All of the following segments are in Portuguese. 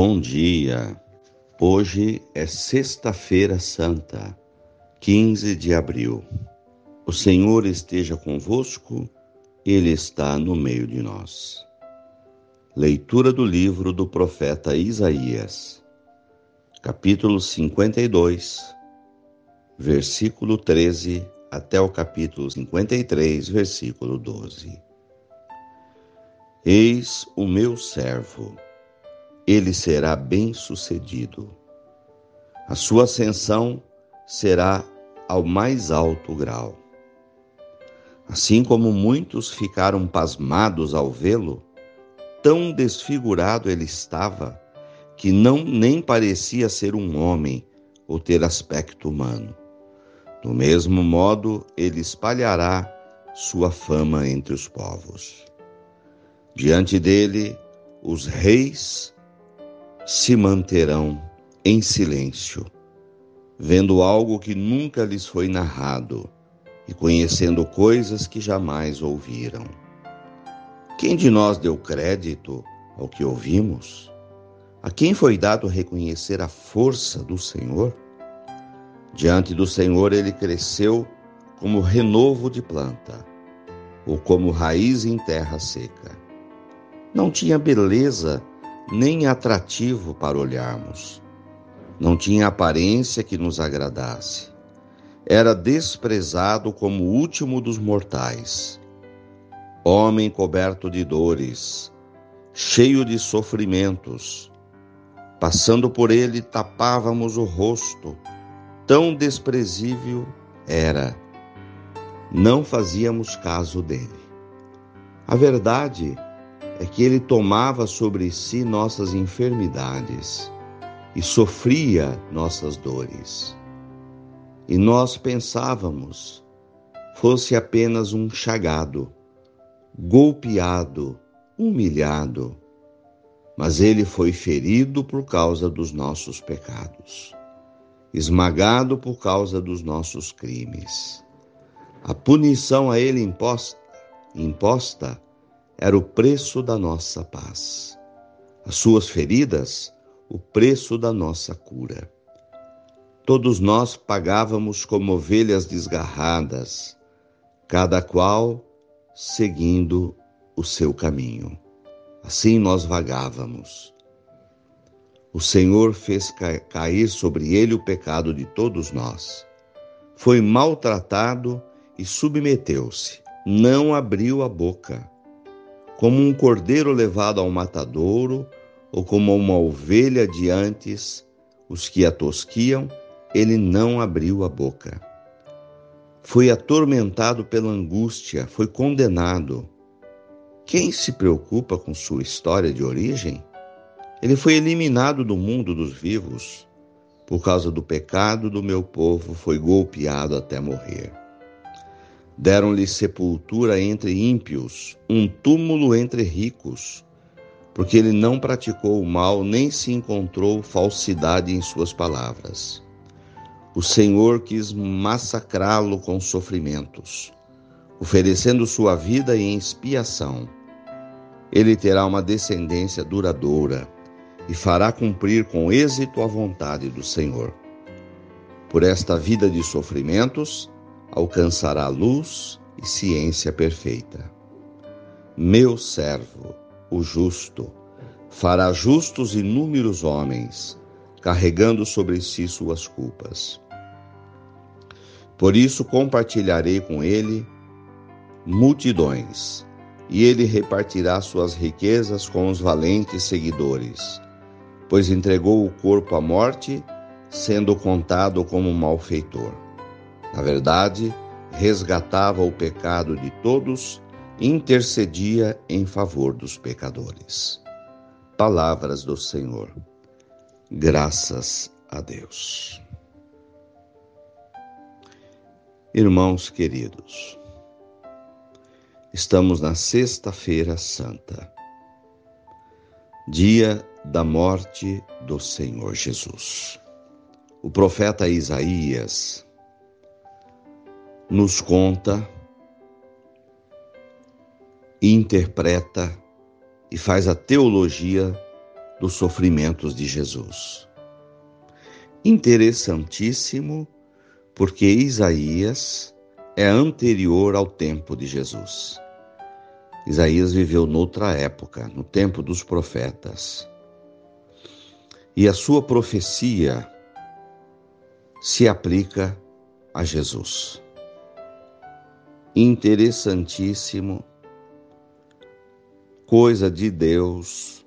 Bom dia. Hoje é Sexta-feira Santa, 15 de abril. O Senhor esteja convosco, Ele está no meio de nós. Leitura do livro do profeta Isaías, capítulo 52, versículo 13 até o capítulo 53, versículo 12. Eis o meu servo ele será bem-sucedido. A sua ascensão será ao mais alto grau. Assim como muitos ficaram pasmados ao vê-lo, tão desfigurado ele estava que não nem parecia ser um homem ou ter aspecto humano. Do mesmo modo, ele espalhará sua fama entre os povos. Diante dele, os reis se manterão em silêncio, vendo algo que nunca lhes foi narrado e conhecendo coisas que jamais ouviram. Quem de nós deu crédito ao que ouvimos? A quem foi dado reconhecer a força do Senhor? Diante do Senhor ele cresceu como renovo de planta, ou como raiz em terra seca. Não tinha beleza nem atrativo para olharmos. Não tinha aparência que nos agradasse. Era desprezado como o último dos mortais. Homem coberto de dores, cheio de sofrimentos. Passando por ele, tapávamos o rosto. Tão desprezível era. Não fazíamos caso dele. A verdade é é que ele tomava sobre si nossas enfermidades e sofria nossas dores. E nós pensávamos fosse apenas um chagado, golpeado, humilhado, mas ele foi ferido por causa dos nossos pecados, esmagado por causa dos nossos crimes. A punição a ele imposta, imposta era o preço da nossa paz. As suas feridas, o preço da nossa cura. Todos nós pagávamos como ovelhas desgarradas, cada qual seguindo o seu caminho. Assim nós vagávamos. O Senhor fez cair sobre ele o pecado de todos nós. Foi maltratado e submeteu-se, não abriu a boca como um cordeiro levado ao matadouro, ou como uma ovelha diante os que a tosquiam, ele não abriu a boca. Foi atormentado pela angústia, foi condenado. Quem se preocupa com sua história de origem? Ele foi eliminado do mundo dos vivos. Por causa do pecado do meu povo, foi golpeado até morrer. Deram-lhe sepultura entre ímpios, um túmulo entre ricos, porque ele não praticou o mal nem se encontrou falsidade em suas palavras. O Senhor quis massacrá-lo com sofrimentos, oferecendo sua vida em expiação. Ele terá uma descendência duradoura e fará cumprir com êxito a vontade do Senhor. Por esta vida de sofrimentos, alcançará luz e ciência perfeita. Meu servo, o justo, fará justos inúmeros homens, carregando sobre si suas culpas. Por isso compartilharei com ele multidões, e ele repartirá suas riquezas com os valentes seguidores, pois entregou o corpo à morte, sendo contado como malfeitor. Na verdade, resgatava o pecado de todos e intercedia em favor dos pecadores. Palavras do Senhor. Graças a Deus. Irmãos queridos, estamos na Sexta-feira Santa, dia da morte do Senhor Jesus. O profeta Isaías nos conta, interpreta e faz a teologia dos sofrimentos de Jesus. Interessantíssimo, porque Isaías é anterior ao tempo de Jesus. Isaías viveu noutra época, no tempo dos profetas. E a sua profecia se aplica a Jesus. Interessantíssimo, coisa de Deus,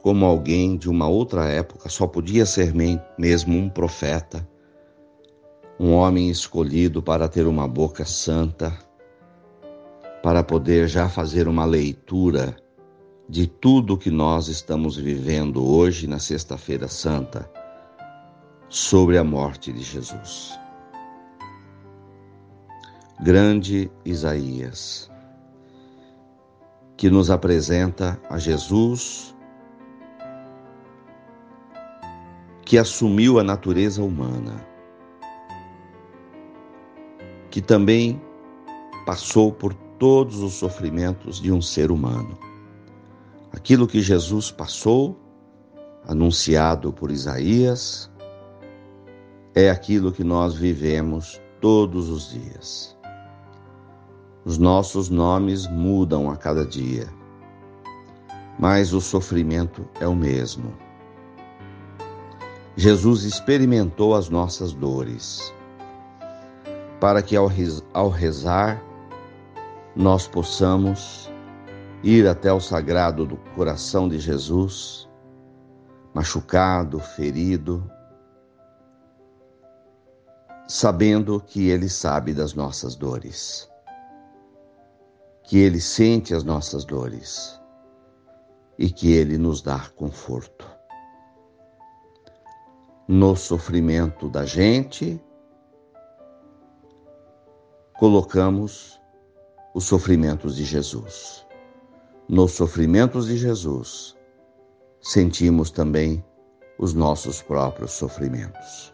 como alguém de uma outra época, só podia ser mesmo um profeta, um homem escolhido para ter uma boca santa, para poder já fazer uma leitura de tudo que nós estamos vivendo hoje na Sexta-feira Santa sobre a morte de Jesus. Grande Isaías, que nos apresenta a Jesus que assumiu a natureza humana, que também passou por todos os sofrimentos de um ser humano. Aquilo que Jesus passou, anunciado por Isaías, é aquilo que nós vivemos todos os dias. Os nossos nomes mudam a cada dia, mas o sofrimento é o mesmo. Jesus experimentou as nossas dores, para que ao rezar nós possamos ir até o sagrado do coração de Jesus, machucado, ferido, sabendo que Ele sabe das nossas dores, que Ele sente as nossas dores e que Ele nos dá conforto. No sofrimento da gente, colocamos os sofrimentos de Jesus. Nos sofrimentos de Jesus, sentimos também os nossos próprios sofrimentos.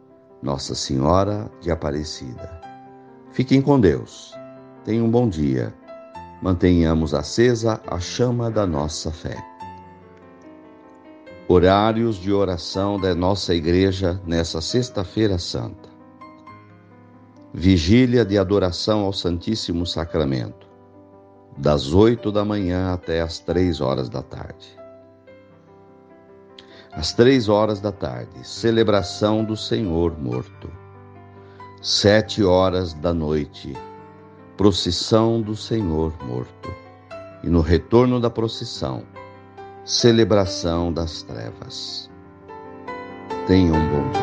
Nossa Senhora de Aparecida. Fiquem com Deus. Tenham um bom dia. Mantenhamos acesa a chama da nossa fé. Horários de oração da nossa igreja nessa Sexta-feira Santa. Vigília de adoração ao Santíssimo Sacramento, das oito da manhã até as três horas da tarde. Às três horas da tarde, celebração do Senhor morto. Sete horas da noite, procissão do Senhor morto. E no retorno da procissão, celebração das trevas. Tenha um bom dia.